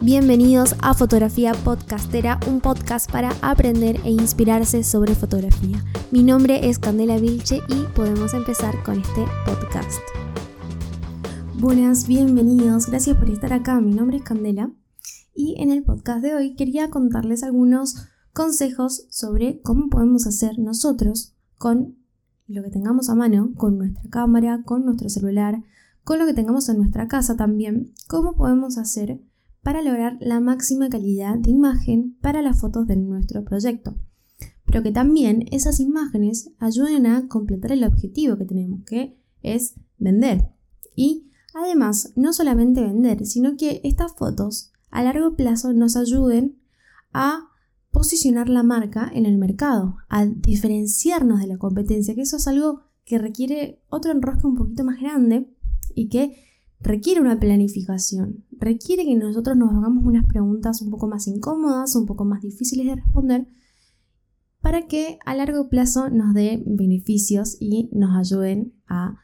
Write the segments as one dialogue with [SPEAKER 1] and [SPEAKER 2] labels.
[SPEAKER 1] Bienvenidos a Fotografía Podcastera, un podcast para aprender e inspirarse sobre fotografía. Mi nombre es Candela Vilche y podemos empezar con este podcast. Buenas, bienvenidos, gracias por estar acá. Mi nombre es Candela y en el podcast de hoy quería contarles algunos consejos sobre cómo podemos hacer nosotros con lo que tengamos a mano, con nuestra cámara, con nuestro celular, con lo que tengamos en nuestra casa también, cómo podemos hacer para lograr la máxima calidad de imagen para las fotos de nuestro proyecto. Pero que también esas imágenes ayuden a completar el objetivo que tenemos, que es vender. Y además, no solamente vender, sino que estas fotos a largo plazo nos ayuden a posicionar la marca en el mercado, a diferenciarnos de la competencia, que eso es algo que requiere otro enrosque un poquito más grande y que requiere una planificación, requiere que nosotros nos hagamos unas preguntas un poco más incómodas, un poco más difíciles de responder, para que a largo plazo nos dé beneficios y nos ayuden a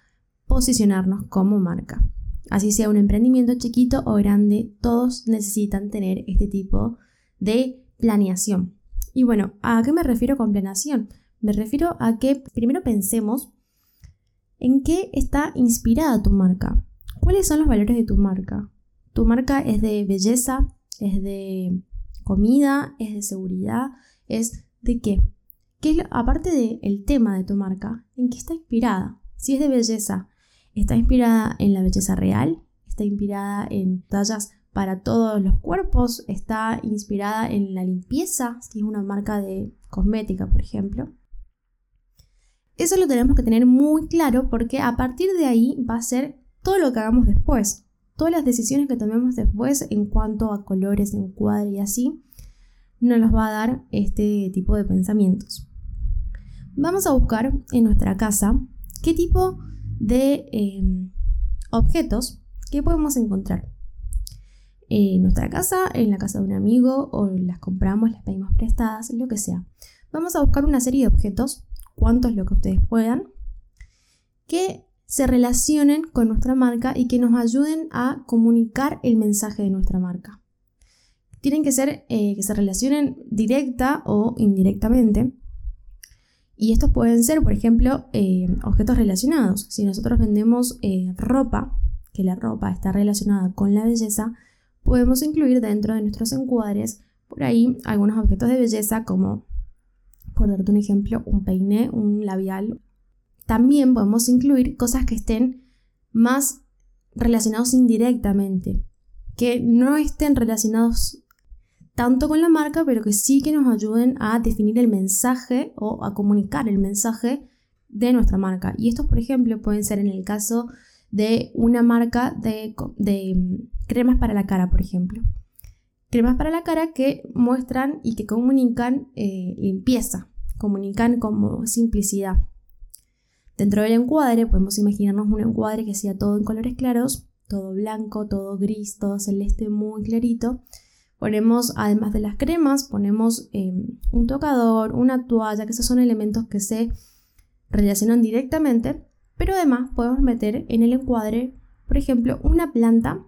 [SPEAKER 1] posicionarnos como marca. Así sea un emprendimiento chiquito o grande, todos necesitan tener este tipo de planeación. Y bueno, ¿a qué me refiero con planeación? Me refiero a que primero pensemos en qué está inspirada tu marca. ¿Cuáles son los valores de tu marca? Tu marca es de belleza, es de comida, es de seguridad, es de qué? ¿Qué es aparte del tema de tu marca? ¿En qué está inspirada? Si es de belleza, ¿está inspirada en la belleza real? ¿Está inspirada en tallas para todos los cuerpos? ¿Está inspirada en la limpieza? Si es una marca de cosmética, por ejemplo. Eso lo tenemos que tener muy claro porque a partir de ahí va a ser todo lo que hagamos después, todas las decisiones que tomemos después en cuanto a colores, encuadre y así, nos los va a dar este tipo de pensamientos. Vamos a buscar en nuestra casa qué tipo de em, objetos que podemos encontrar. En nuestra casa, en la casa de un amigo, o las compramos, las pedimos prestadas, lo que sea. Vamos a buscar una serie de objetos, cuantos lo que ustedes puedan, que se relacionen con nuestra marca y que nos ayuden a comunicar el mensaje de nuestra marca. Tienen que ser eh, que se relacionen directa o indirectamente. Y estos pueden ser, por ejemplo, eh, objetos relacionados. Si nosotros vendemos eh, ropa, que la ropa está relacionada con la belleza, podemos incluir dentro de nuestros encuadres por ahí algunos objetos de belleza como, por darte un ejemplo, un peine, un labial, también podemos incluir cosas que estén más relacionados indirectamente, que no estén relacionados tanto con la marca, pero que sí que nos ayuden a definir el mensaje o a comunicar el mensaje de nuestra marca. Y estos, por ejemplo, pueden ser en el caso de una marca de, mm, cremas para la cara, por ejemplo. Cremas para la cara que muestran y que comunican eh, limpieza, comunican como simplicidad. Dentro del encuadre podemos imaginarnos un encuadre que sea todo en colores claros, todo blanco, todo gris, todo celeste muy clarito. Ponemos, además de las cremas, ponemos em, un tocador, una toalla, que esos son elementos que se relacionan directamente, pero además podemos meter en el encuadre, por ejemplo, una planta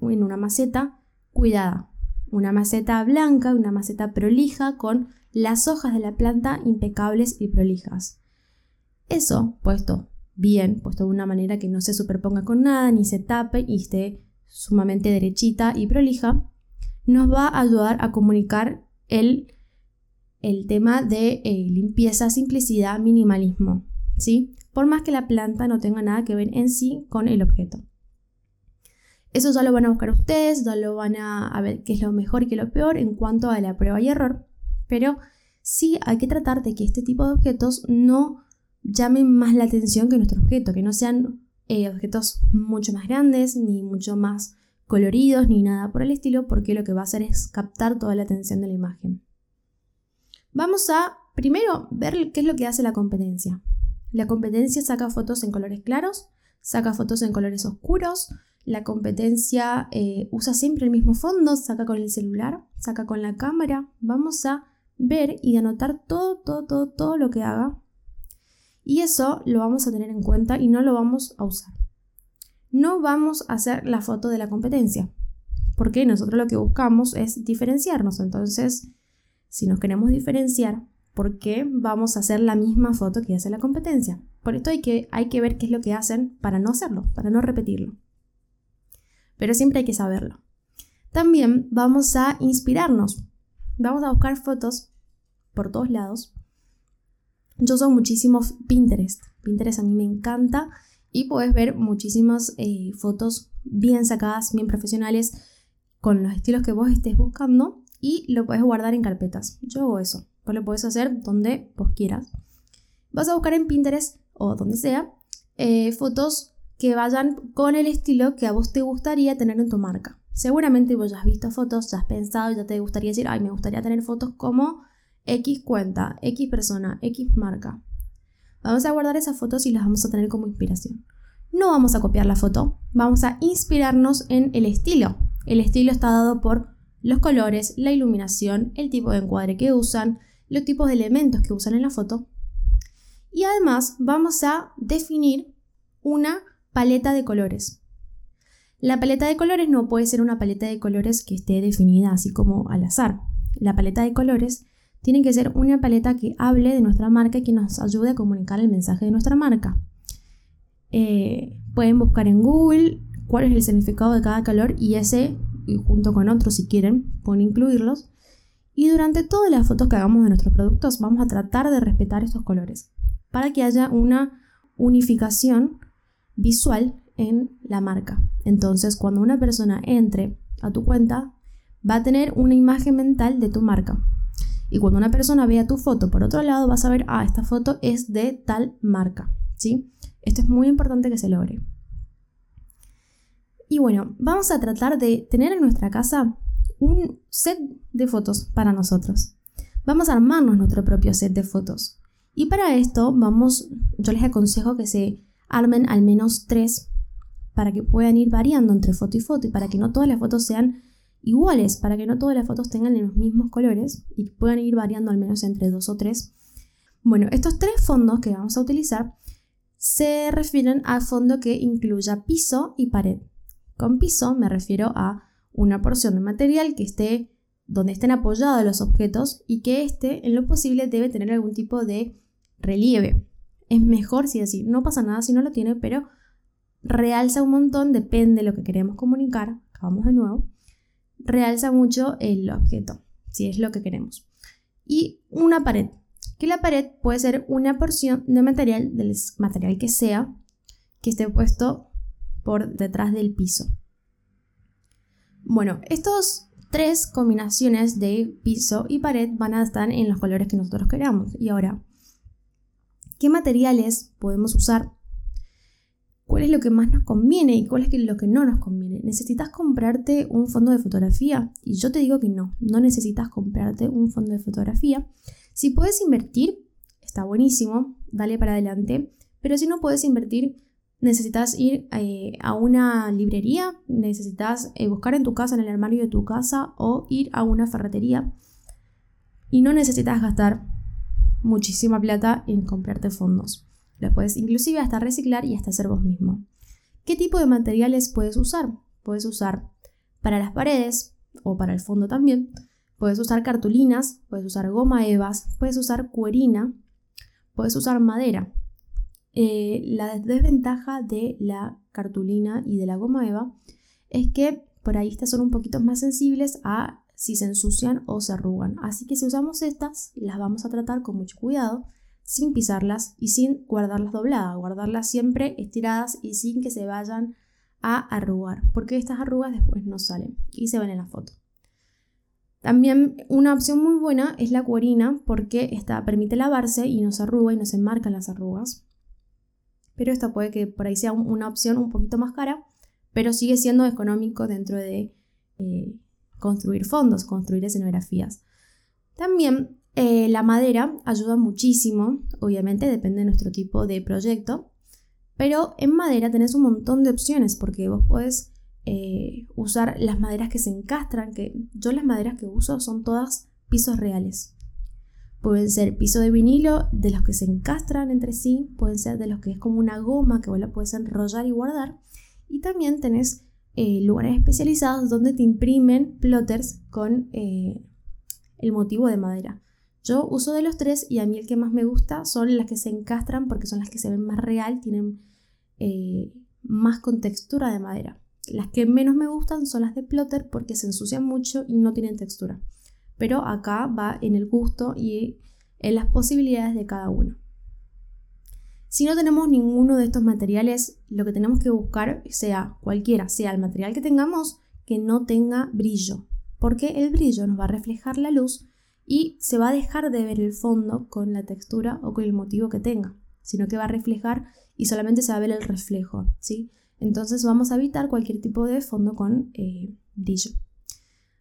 [SPEAKER 1] en una maceta cuidada, una maceta blanca, una maceta prolija con las hojas de la planta impecables y prolijas. Eso puesto bien, puesto de una manera que no se superponga con nada, ni se tape y esté sumamente derechita y prolija, nos va a ayudar a comunicar el, el tema de eh, limpieza, simplicidad, minimalismo, ¿sí? Por más que la planta no tenga nada que ver en sí con el objeto. Eso ya lo van a buscar ustedes, ya lo van a, ver qué es lo mejor y qué es lo peor en cuanto a la prueba y error, pero sí hay que tratar de que este tipo de objetos no llamen más la atención que nuestro objeto, que no sean eh, objetos mucho más grandes, ni mucho más coloridos, ni nada por el estilo, porque lo que va a hacer es captar toda la atención de la imagen. Vamos a primero ver qué es lo que hace la competencia. La competencia saca fotos en colores claros, saca fotos en colores oscuros, la competencia eh, usa siempre el mismo fondo, saca con el celular, saca con la cámara. Vamos a ver y anotar todo, todo, todo, todo lo que haga Y eso lo vamos a tener en cuenta y no lo vamos a usar. No vamos a hacer la foto de la competencia, porque nosotros lo que buscamos es diferenciarnos. Entonces, si nos queremos diferenciar, ¿por qué vamos a hacer la misma foto que hace la competencia? Por esto hay que, hay que ver qué es lo que hacen para no hacerlo, para no repetirlo. Pero siempre hay que saberlo. También vamos a inspirarnos. Vamos a buscar fotos por todos lados. Yo uso muchísimo Pinterest. Pinterest a mí me encanta y puedes ver muchísimas eh, fotos bien sacadas, bien profesionales, con los estilos que vos estés buscando y lo puedes guardar en carpetas. Yo hago eso. Lo puedes hacer donde vos quieras. Vas a buscar en Pinterest o donde sea eh, fotos que vayan con el estilo que a vos te gustaría tener en tu marca. Seguramente vos ya has visto fotos, ya has pensado, ya te gustaría decir, ay, me gustaría tener fotos como X cuenta, X persona, X marca. Vamos a guardar esas fotos y las vamos a tener como inspiración. No vamos a copiar la foto, vamos a inspirarnos en el estilo. El estilo está dado por los colores, la iluminación, el tipo de encuadre que usan, los tipos de elementos que usan en la foto. Y además vamos a definir una paleta de colores. La paleta de colores no puede ser una paleta de colores que esté definida así como al azar. La paleta de colores tiene que ser una paleta que hable de nuestra marca y que nos ayude a comunicar el mensaje de nuestra marca. Eh, pueden buscar en Google cuál es el significado de cada color y ese, junto con otros si quieren, pueden incluirlos. Y durante todas las fotos que hagamos de nuestros productos vamos a tratar de respetar estos colores para que haya una unificación visual en la marca. Entonces, cuando una persona entre a tu cuenta, va a tener una imagen mental de tu marca. Y cuando una persona vea tu foto por otro lado, va a saber, ah, esta foto es de tal marca. ¿Sí? Esto es muy importante que se logre. Y bueno, vamos a tratar de tener en nuestra casa un set de fotos para nosotros. Vamos a armarnos nuestro propio set de fotos. Y para esto vamos, yo les aconsejo que se armen al menos tres para que puedan ir variando entre foto y foto y para que no todas las fotos sean iguales, para que no todas las fotos tengan los mismos colores y puedan ir variando al menos entre dos o tres. Bueno, estos tres fondos que vamos a utilizar se refieren al fondo que incluya piso y pared. Con piso me refiero a una porción de material que esté donde estén apoyados los objetos y que este en lo posible debe tener algún tipo de relieve es mejor si decir, no pasa nada si no lo tiene, pero realza un montón, depende de lo que queremos comunicar, acabamos de nuevo, realza mucho el objeto, si es lo que queremos. Y una pared, que la pared puede ser una porción de material, del material que sea, que esté puesto por detrás del piso. Bueno, estos tres combinaciones de piso y pared van a estar en los colores que nosotros queramos. Y ahora, qué materiales podemos usar, cuál es lo que más nos conviene y cuál es lo que no nos conviene. ¿Necesitas comprarte un fondo de fotografía? Y yo te digo que no, no necesitas comprarte un fondo de fotografía. Si puedes invertir, está buenísimo, dale para adelante, pero si no puedes invertir, necesitas ir eh, a una librería, necesitas eh, buscar en tu casa, en el armario de tu casa o ir a una ferretería y no necesitas gastar muchísima plata en comprarte fondos. Lo puedes inclusive hasta reciclar y hasta hacer vos mismo. ¿Qué tipo de materiales puedes usar? Puedes usar para las paredes o para el fondo también. Puedes usar cartulinas, puedes usar goma evas, puedes usar cuerina, puedes usar madera. Eh, la desventaja de la cartulina y de la goma eva es que por ahí estas son un poquito más sensibles a si se ensucian o se arrugan. Así que si usamos estas, las vamos a tratar con mucho cuidado, sin pisarlas y sin guardarlas dobladas, guardarlas siempre estiradas y sin que se vayan a arrugar, porque estas arrugas después no salen y se ven en la foto. También una opción muy buena es la cuerina porque esta permite lavarse y no se arruga y no se marcan las arrugas. Pero esta puede que por ahí sea una opción un poquito más cara, pero sigue siendo económico dentro de eh, construir fondos, construir escenografías. También eh, la madera ayuda muchísimo, obviamente depende de nuestro tipo de proyecto, pero en madera tenés un montón de opciones porque vos podés eh, usar las maderas que se encastran, que yo las maderas que uso son todas pisos reales. Pueden ser piso de vinilo, de los que se encastran entre sí, pueden ser de los que es como una goma que vos la puedes enrollar y guardar. Y también tenés eh, lugares especializados donde te imprimen plotters con eh, el motivo de madera. Yo uso de los tres y a mí el que más me gusta son las que se encastran porque son las que se ven más real, tienen eh, más contextura de madera. Las que menos me gustan son las de plotter porque se ensucian mucho y no tienen textura. Pero acá va en el gusto y en las posibilidades de cada uno. Si no tenemos ninguno de estos materiales, lo que tenemos que buscar sea cualquiera, sea el material que tengamos, que no tenga brillo, porque el brillo nos va a reflejar la luz y se va a dejar de ver el fondo con la textura o con el motivo que tenga, sino que va a reflejar y solamente se va a ver el reflejo, ¿sí? Entonces vamos a evitar cualquier tipo de fondo con eh, brillo.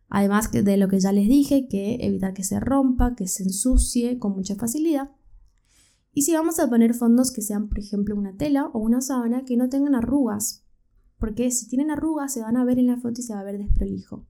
[SPEAKER 1] Además de lo que ya les dije, que evitar que se rompa, que se ensucie con mucha facilidad. Y si vamos a poner fondos que sean, por ejemplo, una tela o una sábana que no tengan arrugas, porque si tienen arrugas se van a ver en la foto y se va a ver desprolijo.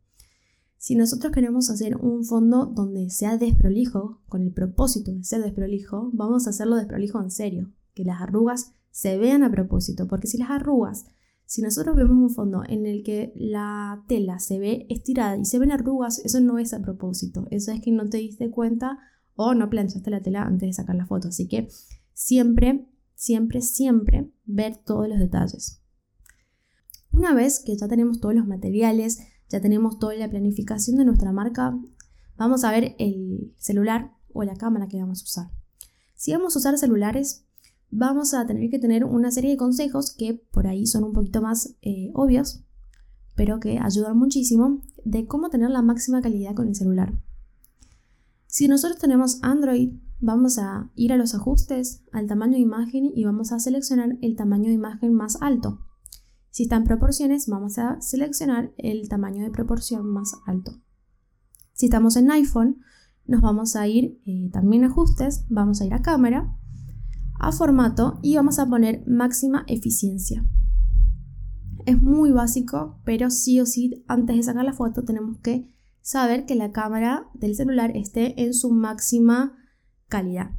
[SPEAKER 1] Si nosotros queremos hacer un fondo donde sea desprolijo, con el propósito de ser desprolijo, vamos a hacerlo desprolijo en serio, que las arrugas se vean a propósito, porque si las arrugas si nosotros vemos un fondo en el que la tela se ve estirada y se ven arrugas, eso no es a propósito, eso es que no te diste cuenta o no planchaste la tela antes de sacar la foto. Así que siempre, siempre, siempre ver todos los detalles. Una vez que ya tenemos todos los materiales, ya tenemos toda la planificación de nuestra marca, vamos a ver el celular o la cámara que vamos a usar. Si vamos a usar celulares, vamos a tener que tener una serie de consejos que por ahí son un poquito más eh, obvios, pero que ayudan muchísimo de cómo tener la máxima calidad con el celular. Si nosotros tenemos Android, vamos a ir a los ajustes, al tamaño de imagen y vamos a seleccionar el tamaño de imagen más alto. Si está en proporciones, vamos a seleccionar el tamaño de proporción más alto. Si estamos en iPhone, nos vamos a ir eh, también a ajustes, vamos a ir a cámara a formato y vamos a poner máxima eficiencia. Es muy básico, pero sí o sí antes de sacar la foto tenemos que saber que la cámara del celular esté en su máxima calidad.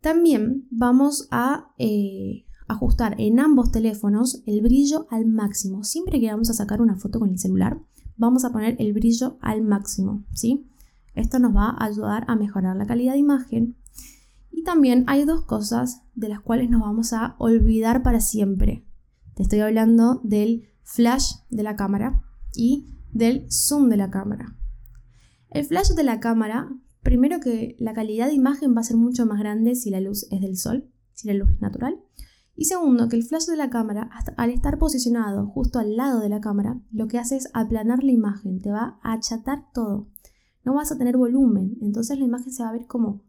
[SPEAKER 1] También vamos a eh, ajustar en ambos teléfonos el brillo al máximo. Siempre que vamos a sacar una foto con el celular, vamos a poner el brillo al máximo, ¿sí? Esto nos va a ayudar a mejorar la calidad de imagen también hay dos cosas de las cuales nos vamos a olvidar para siempre. Te estoy hablando del flash de la cámara y del zoom de la cámara. El flash de la cámara, primero que la calidad de imagen va a ser mucho más grande si la luz es del sol, si la luz es natural. Y segundo, que el flash de la cámara, al estar posicionado justo al lado de la cámara, lo que hace es aplanar la imagen, te va a achatar todo. No vas a tener volumen, entonces la imagen se va a ver como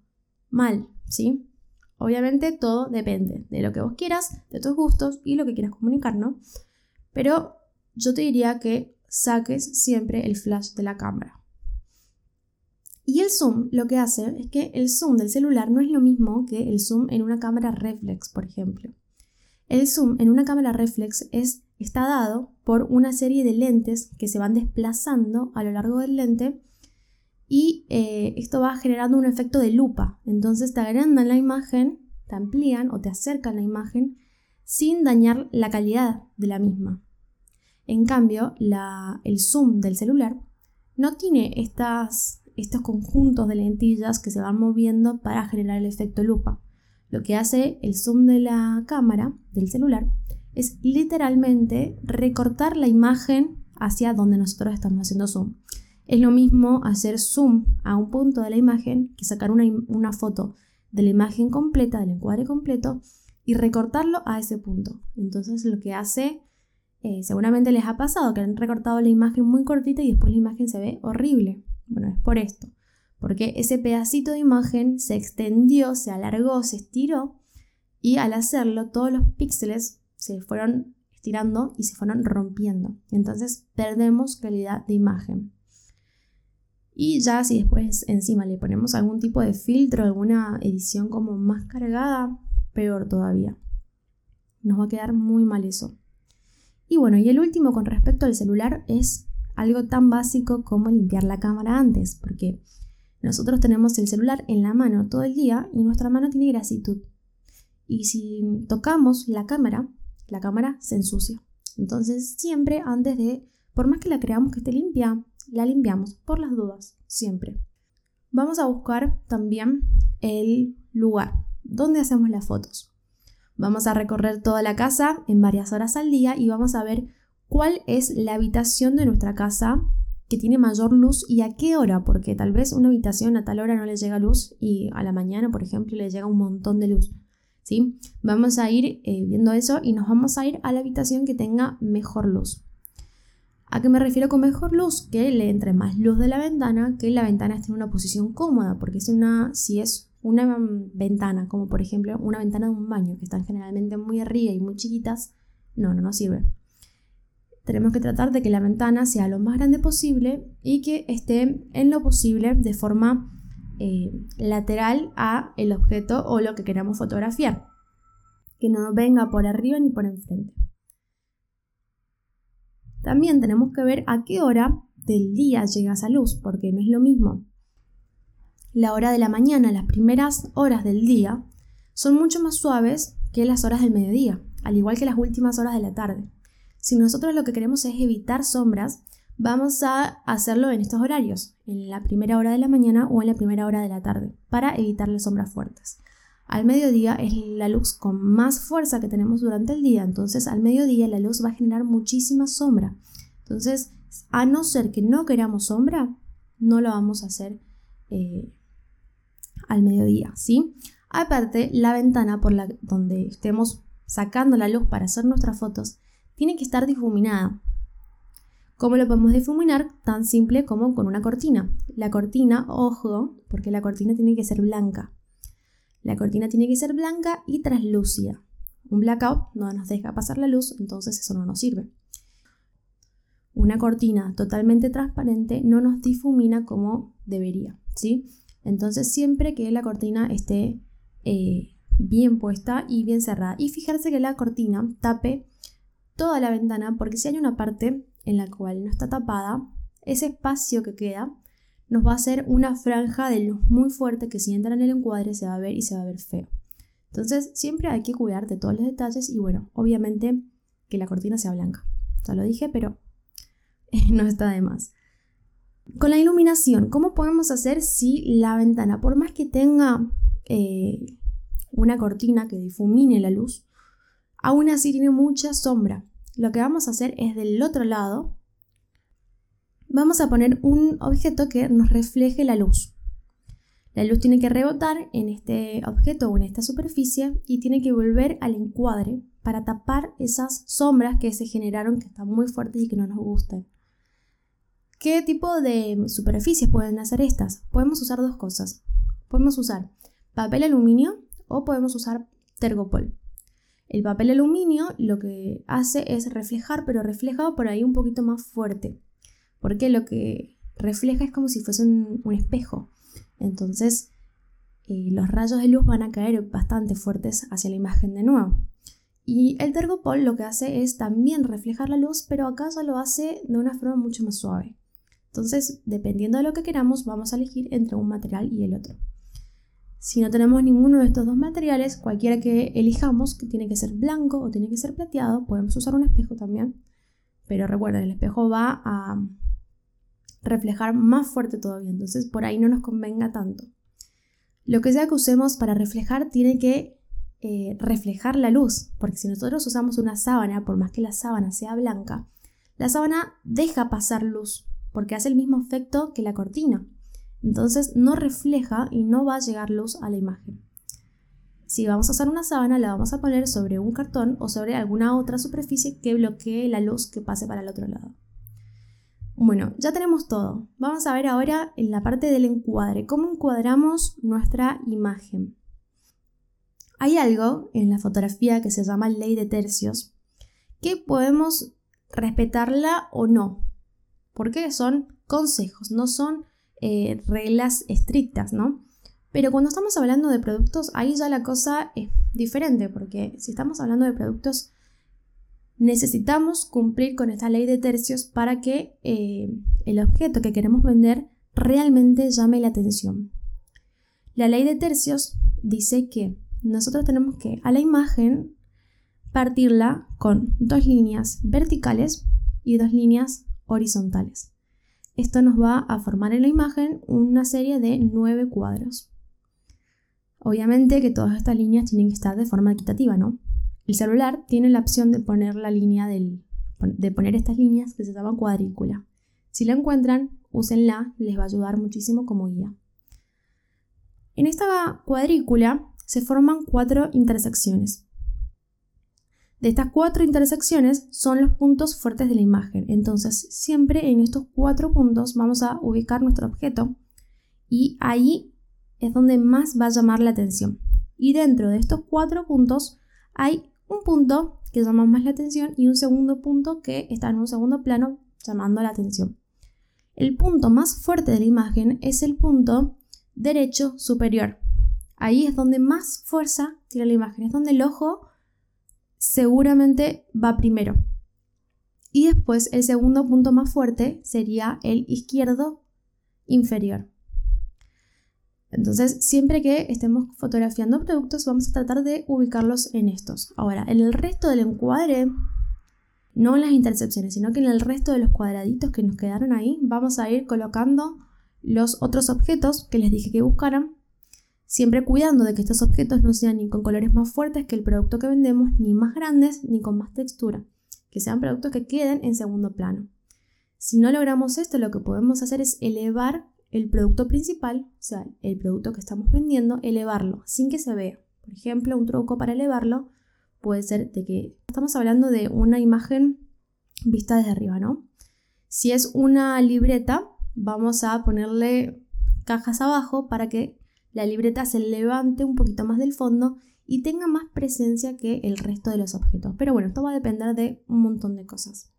[SPEAKER 1] mal, ¿sí? Obviamente todo depende de lo que vos quieras, de tus gustos y lo que quieras comunicar, ¿no? Pero yo te diría que saques siempre el flash de la cámara. Y el zoom lo que hace es que el zoom del celular no es lo mismo que el zoom en una cámara reflex, por ejemplo. El zoom en una cámara reflex es, está dado por una serie de lentes que se van desplazando a lo largo del lente y eh, esto va generando un efecto de lupa. Entonces te agrandan la imagen, te amplían o te acercan la imagen sin dañar la calidad de la misma. En cambio, el zoom del celular no tiene estos conjuntos de lentillas que se van moviendo para generar el efecto lupa. Lo que hace el zoom de la cámara del celular es literalmente recortar la imagen hacia donde nosotros estamos haciendo zoom. Es lo mismo hacer zoom a un punto de la imagen que sacar una, foto de la imagen completa, del encuadre completo, y recortarlo a ese punto. Entonces lo que hace, eh, seguramente les ha pasado que han recortado la imagen muy cortita y después la imagen se ve horrible. Bueno, es por esto. Porque ese pedacito de imagen se extendió, se alargó, se estiró y al hacerlo todos los píxeles se fueron estirando y se fueron rompiendo. Entonces perdemos calidad de imagen. Y ya si después encima le ponemos algún tipo de filtro, alguna edición como más cargada, peor todavía. Nos va a quedar muy mal eso. Y bueno, y el último con respecto al celular es algo tan básico como limpiar la cámara antes, porque Nosotros tenemos el celular en la mano todo el día y nuestra mano tiene grasitud. Y si tocamos la cámara, la cámara se ensucia. Entonces siempre antes de, por más que la creamos que esté limpia, la limpiamos por las dudas, siempre. Vamos a buscar también el lugar donde hacemos las fotos. Vamos a recorrer toda la casa en varias horas al día y vamos a ver cuál es la habitación de nuestra casa que tiene mayor luz y a qué hora, porque tal vez una habitación a tal hora no le llega luz y a la mañana, por ejemplo, le llega un montón de luz. ¿sí? Vamos a ir eh, viendo eso y nos vamos a ir a la habitación que tenga mejor luz. ¿A qué me refiero con mejor luz? Que le entre más luz de la ventana, que la ventana esté en una posición cómoda, porque es una, si es una ventana, como por ejemplo una ventana de un baño, que están generalmente muy arriba y muy chiquitas, no, no nos sirve. Tenemos que tratar de que la ventana sea lo más grande posible y que esté en lo posible de forma eh, lateral a el objeto o lo que queramos fotografiar. Que no venga por arriba ni por enfrente. También tenemos que ver a qué hora del día llega esa luz, porque no es lo mismo. La hora de la mañana, las primeras horas del día, son mucho más suaves que las horas del mediodía, al igual que las últimas horas de la tarde. Si nosotros lo que queremos es evitar sombras, vamos a hacerlo en estos horarios, en la primera hora de la mañana o en la primera hora de la tarde, para evitar las sombras fuertes. Al mediodía es la luz con más fuerza que tenemos durante el día, entonces al mediodía la luz va a generar muchísima sombra. Entonces, a no ser que no queramos sombra, no lo vamos a hacer eh, al mediodía, ¿sí? Aparte, la ventana por la donde estemos sacando la luz para hacer nuestras fotos tiene que estar difuminada. ¿Cómo lo podemos difuminar? Tan simple como con una cortina. La cortina, ojo, porque la cortina tiene que ser blanca. La cortina tiene que ser blanca y translúcida. Un blackout no nos deja pasar la luz, entonces eso no nos sirve. Una cortina totalmente transparente no nos difumina como debería, ¿sí? Entonces siempre que la cortina esté eh, bien puesta y bien cerrada. Y fijarse que la cortina tape toda la ventana porque si hay una parte en la cual no está tapada, ese espacio que queda nos va a hacer una franja de luz muy fuerte que si entra en el encuadre se va a ver y se va a ver feo. Entonces siempre hay que cuidar de todos los detalles y bueno, obviamente que la cortina sea blanca. Ya lo dije, pero no está de más. Con la iluminación, ¿cómo podemos hacer si la ventana, por más que tenga eh, una cortina que difumine la luz, aún así tiene mucha sombra? Lo que vamos a hacer es del otro lado vamos a poner un objeto que nos refleje la luz. La luz tiene que rebotar en este objeto o en esta superficie y tiene que volver al encuadre para tapar esas sombras que se generaron que están muy fuertes y que no nos gustan. ¿Qué tipo de superficies pueden hacer estas? Podemos usar dos cosas. Podemos usar papel aluminio o podemos usar tergopol. El papel aluminio lo que hace es reflejar, pero refleja por ahí un poquito más fuerte porque lo que refleja es como si fuese un, espejo. Entonces, eh, los rayos de luz van a caer bastante fuertes hacia la imagen de nuevo. Y el tergopol lo que hace es también reflejar la luz, pero acá ya lo hace de una forma mucho más suave. Entonces, dependiendo de lo que queramos, vamos a elegir entre un material y el otro. Si no tenemos ninguno de estos dos materiales, cualquiera que elijamos, que tiene que ser blanco o tiene que ser plateado, podemos usar un espejo también. Pero recuerden, el espejo va a reflejar más fuerte todavía, entonces por ahí no nos convenga tanto. Lo que sea que usemos para reflejar tiene que eh, reflejar la luz, porque si nosotros usamos una sábana, por más que la sábana sea blanca, la sábana deja pasar luz, porque hace el mismo efecto que la cortina. Entonces no refleja y no va a llegar luz a la imagen. Si vamos a usar una sábana, la vamos a poner sobre un cartón o sobre alguna otra superficie que bloquee la luz que pase para el otro lado. Bueno, ya tenemos todo. Vamos a ver ahora en la parte del encuadre, cómo encuadramos nuestra imagen. Hay algo en la fotografía que se llama ley de tercios, que podemos respetarla o no, porque son consejos, no son eh, reglas estrictas, ¿no? Pero cuando estamos hablando de productos, ahí ya la cosa es diferente, porque si estamos hablando de productos necesitamos cumplir con esta ley de tercios para que eh, el objeto que queremos vender realmente llame la atención. La ley de tercios dice que nosotros tenemos que a la imagen partirla con dos líneas verticales y dos líneas horizontales. Esto nos va a formar en la imagen una serie de nueve cuadros. Obviamente que todas estas líneas tienen que estar de forma equitativa, ¿no? El celular tiene la opción de poner la línea del, de poner estas líneas que se llaman cuadrícula. Si la encuentran, úsenla, les va a ayudar muchísimo como guía. En esta cuadrícula se forman cuatro intersecciones. De estas cuatro intersecciones son los puntos fuertes de la imagen. Entonces, siempre en estos cuatro puntos vamos a ubicar nuestro objeto y ahí es donde más va a llamar la atención. Y dentro de estos cuatro puntos hay un punto que llama más la atención y un segundo punto que está en un segundo plano llamando la atención. El punto más fuerte de la imagen es el punto derecho superior. Ahí es donde más fuerza tiene la imagen, es donde el ojo seguramente va primero. Y después el segundo punto más fuerte sería el izquierdo inferior. Entonces, siempre que estemos fotografiando productos, vamos a tratar de ubicarlos en estos. Ahora, en el resto del encuadre, no en las intercepciones, sino que en el resto de los cuadraditos que nos quedaron ahí, vamos a ir colocando los otros objetos que les dije que buscaran, siempre cuidando de que estos objetos no sean ni con colores más fuertes que el producto que vendemos, ni más grandes, ni con más textura, que sean productos que queden en segundo plano. Si no logramos esto, lo que podemos hacer es elevar el producto principal, o sea, el producto que estamos vendiendo, elevarlo sin que se vea. Por ejemplo, un truco para elevarlo puede ser de que estamos hablando de una imagen vista desde arriba, ¿no? Si es una libreta, vamos a ponerle cajas abajo para que la libreta se levante un poquito más del fondo y tenga más presencia que el resto de los objetos. Pero bueno, esto va a depender de un montón de cosas.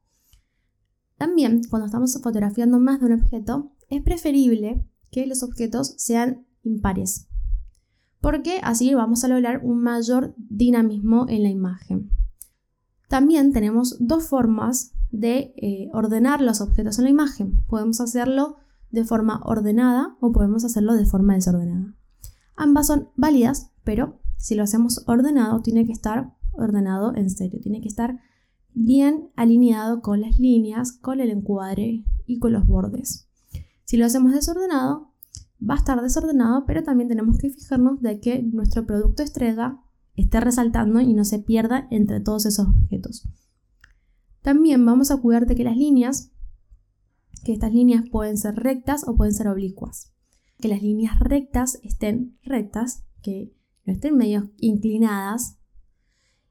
[SPEAKER 1] También, cuando estamos fotografiando más de un objeto, es preferible que los objetos sean impares, porque así vamos a lograr un mayor dinamismo en la imagen. También tenemos dos formas de eh, ordenar los objetos en la imagen. Podemos hacerlo de forma ordenada o podemos hacerlo de forma desordenada. Ambas son válidas, pero si lo hacemos ordenado, tiene que estar ordenado en serio, tiene que estar bien alineado con las líneas, con el encuadre y con los bordes. Si lo hacemos desordenado, va a estar desordenado, pero también tenemos que fijarnos de que nuestro producto estrella esté resaltando y no se pierda entre todos esos objetos. También vamos a cuidar de que las líneas, que estas líneas pueden ser rectas o pueden ser oblicuas. Que las líneas rectas estén rectas, que no estén medio inclinadas,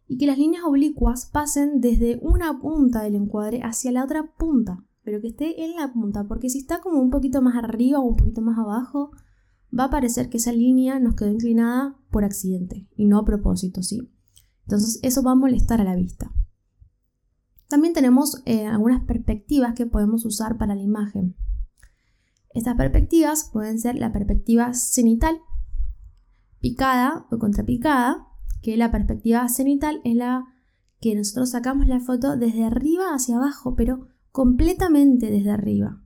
[SPEAKER 1] y que las líneas oblicuas pasen desde una punta del encuadre hacia la otra punta pero que esté en la punta, porque si está como un poquito más arriba o un poquito más abajo, va a parecer que esa línea nos quedó inclinada por accidente y no a propósito, ¿sí? Entonces eso va a molestar a la vista. También tenemos eh, algunas perspectivas que podemos usar para la imagen. Estas perspectivas pueden ser la perspectiva cenital, picada o contrapicada, que la perspectiva cenital es la que nosotros sacamos la foto desde arriba hacia abajo, pero completamente desde arriba,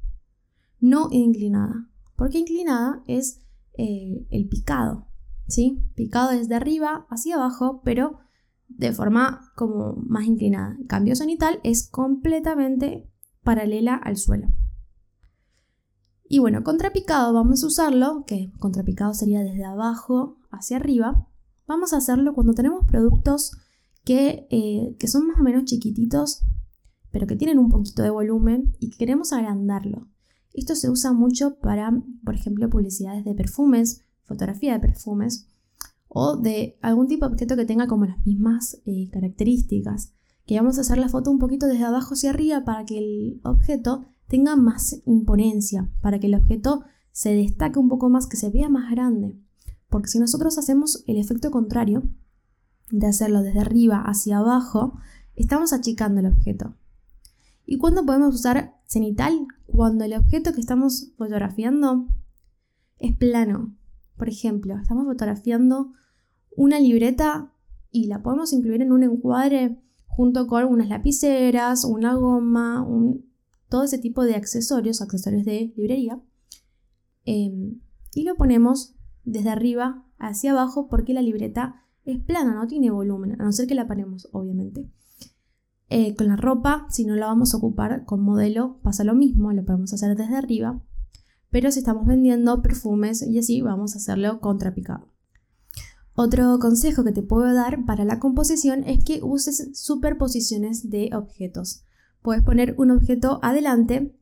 [SPEAKER 1] no inclinada, porque inclinada es eh, el picado, ¿sí? Picado desde arriba hacia abajo, pero de forma como más inclinada. El cambio sonital es completamente paralela al suelo. Y bueno, contrapicado vamos a usarlo, que contrapicado sería desde abajo hacia arriba. Vamos a hacerlo cuando tenemos productos que, eh, que son más o menos chiquititos, pero que tienen un poquito de volumen y queremos agrandarlo. Esto se usa mucho para, por ejemplo, publicidades de perfumes, fotografía de perfumes o de algún tipo de objeto que tenga como las mismas eh, características. Que vamos a hacer la foto un poquito desde abajo hacia arriba para que el objeto tenga más imponencia, para que el objeto se destaque un poco más, que se vea más grande. Porque si nosotros hacemos el efecto contrario, de hacerlo desde arriba hacia abajo, estamos achicando el objeto. ¿Y cuándo podemos usar cenital? Cuando el objeto que estamos fotografiando es plano. Por ejemplo, estamos fotografiando una libreta y la podemos incluir en un encuadre junto con unas lapiceras, una goma, todo ese tipo de accesorios, accesorios de librería. em, y lo ponemos desde arriba hacia abajo porque la libreta es plana, no tiene volumen, a no ser que la paremos, obviamente. Eh, con la ropa, si no la vamos a ocupar con modelo, pasa lo mismo, lo podemos hacer desde arriba. Pero si estamos vendiendo perfumes y así, vamos a hacerlo contrapicado. Otro consejo que te puedo dar para la composición es que uses superposiciones de objetos. Puedes poner un objeto adelante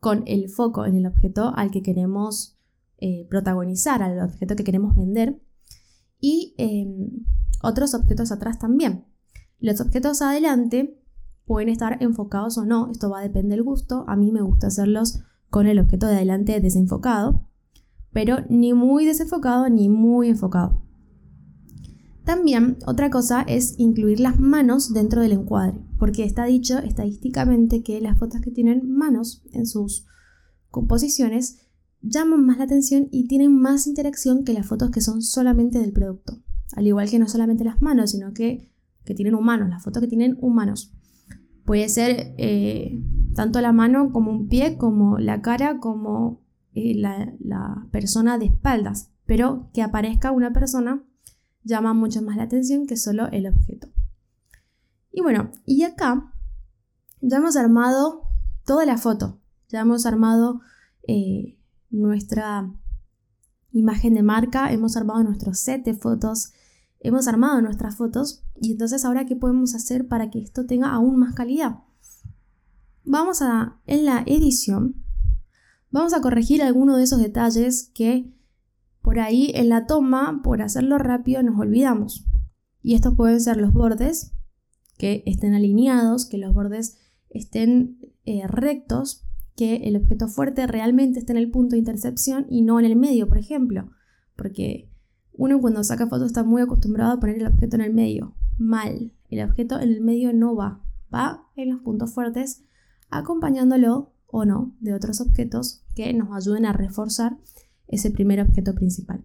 [SPEAKER 1] con el foco en el objeto al que queremos eh, protagonizar, al objeto que queremos vender, y em, otros objetos atrás también. Los objetos adelante pueden estar enfocados o no, esto va a depender del gusto. A mí me gusta hacerlos con el objeto de adelante desenfocado, pero ni muy desenfocado ni muy enfocado. También otra cosa es incluir las manos dentro del encuadre, porque está dicho estadísticamente que las fotos que tienen manos en sus composiciones llaman más la atención y tienen más interacción que las fotos que son solamente del producto. Al igual que no solamente las manos, sino que, que tienen humanos, las fotos que tienen humanos. Puede ser eh, tanto la mano como un pie, como la cara, como eh, la, persona de espaldas. Pero que aparezca una persona llama mucho más la atención que solo el objeto. Y bueno, y acá ya hemos armado toda la foto, ya hemos armado eh, nuestra imagen de marca, hemos armado nuestro set de fotos, hemos armado nuestras fotos y entonces ahora qué podemos hacer para que esto tenga aún más calidad. Vamos a, en la edición, vamos a corregir algunos de esos detalles que por ahí en la toma, por hacerlo rápido, nos olvidamos. Y estos pueden ser los bordes, que estén alineados, que los bordes estén eh, rectos, que el objeto fuerte realmente esté en el punto de intercepción y no en el medio, por ejemplo. Porque uno cuando saca fotos está muy acostumbrado a poner el objeto en el medio. Mal. El objeto en el medio no va. Va en los puntos fuertes acompañándolo o no de otros objetos que nos ayuden a reforzar ese primer objeto principal.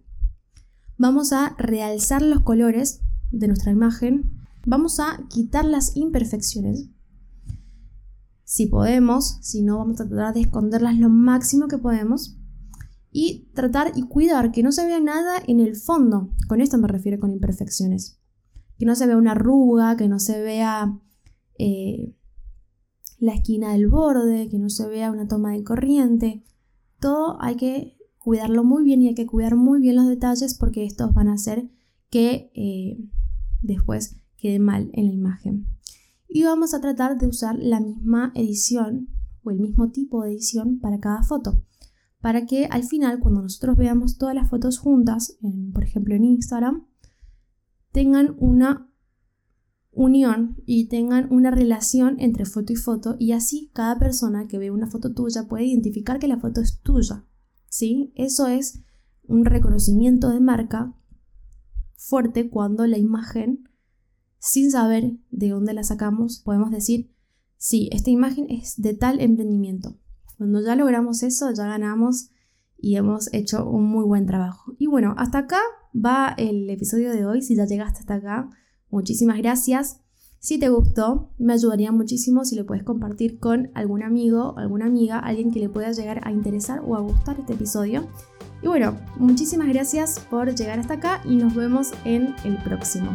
[SPEAKER 1] Vamos a realzar los colores de nuestra imagen. Vamos a quitar las imperfecciones si podemos, si no vamos a tratar de esconderlas lo máximo que podemos y tratar y cuidar que no se vea nada en el fondo. Con esto me refiero con imperfecciones. Que no se vea una arruga, que no se vea eh, la esquina del borde, que no se vea una toma de corriente. Todo hay que cuidarlo muy bien y hay que cuidar muy bien los detalles porque estos van a hacer que eh, después quede mal en la imagen y vamos a tratar de usar la misma edición o el mismo tipo de edición para cada foto para que al final cuando nosotros veamos todas las fotos juntas, por ejemplo en Instagram, tengan una unión y tengan una relación entre foto y foto y así cada persona que ve una foto tuya puede identificar que la foto es tuya. ¿sí? Eso es un reconocimiento de marca fuerte cuando la imagen sin saber de dónde la sacamos, podemos decir, sí, esta imagen es de tal emprendimiento. Cuando ya logramos eso, ya ganamos y hemos hecho un muy buen trabajo. Y bueno, hasta acá va el episodio de hoy. Si ya llegaste hasta acá, muchísimas gracias. Si te gustó, me ayudaría muchísimo si lo puedes compartir con algún amigo, alguna amiga, alguien que le pueda llegar a interesar o a gustar este episodio. Y bueno, muchísimas gracias por llegar hasta acá y nos vemos en el próximo.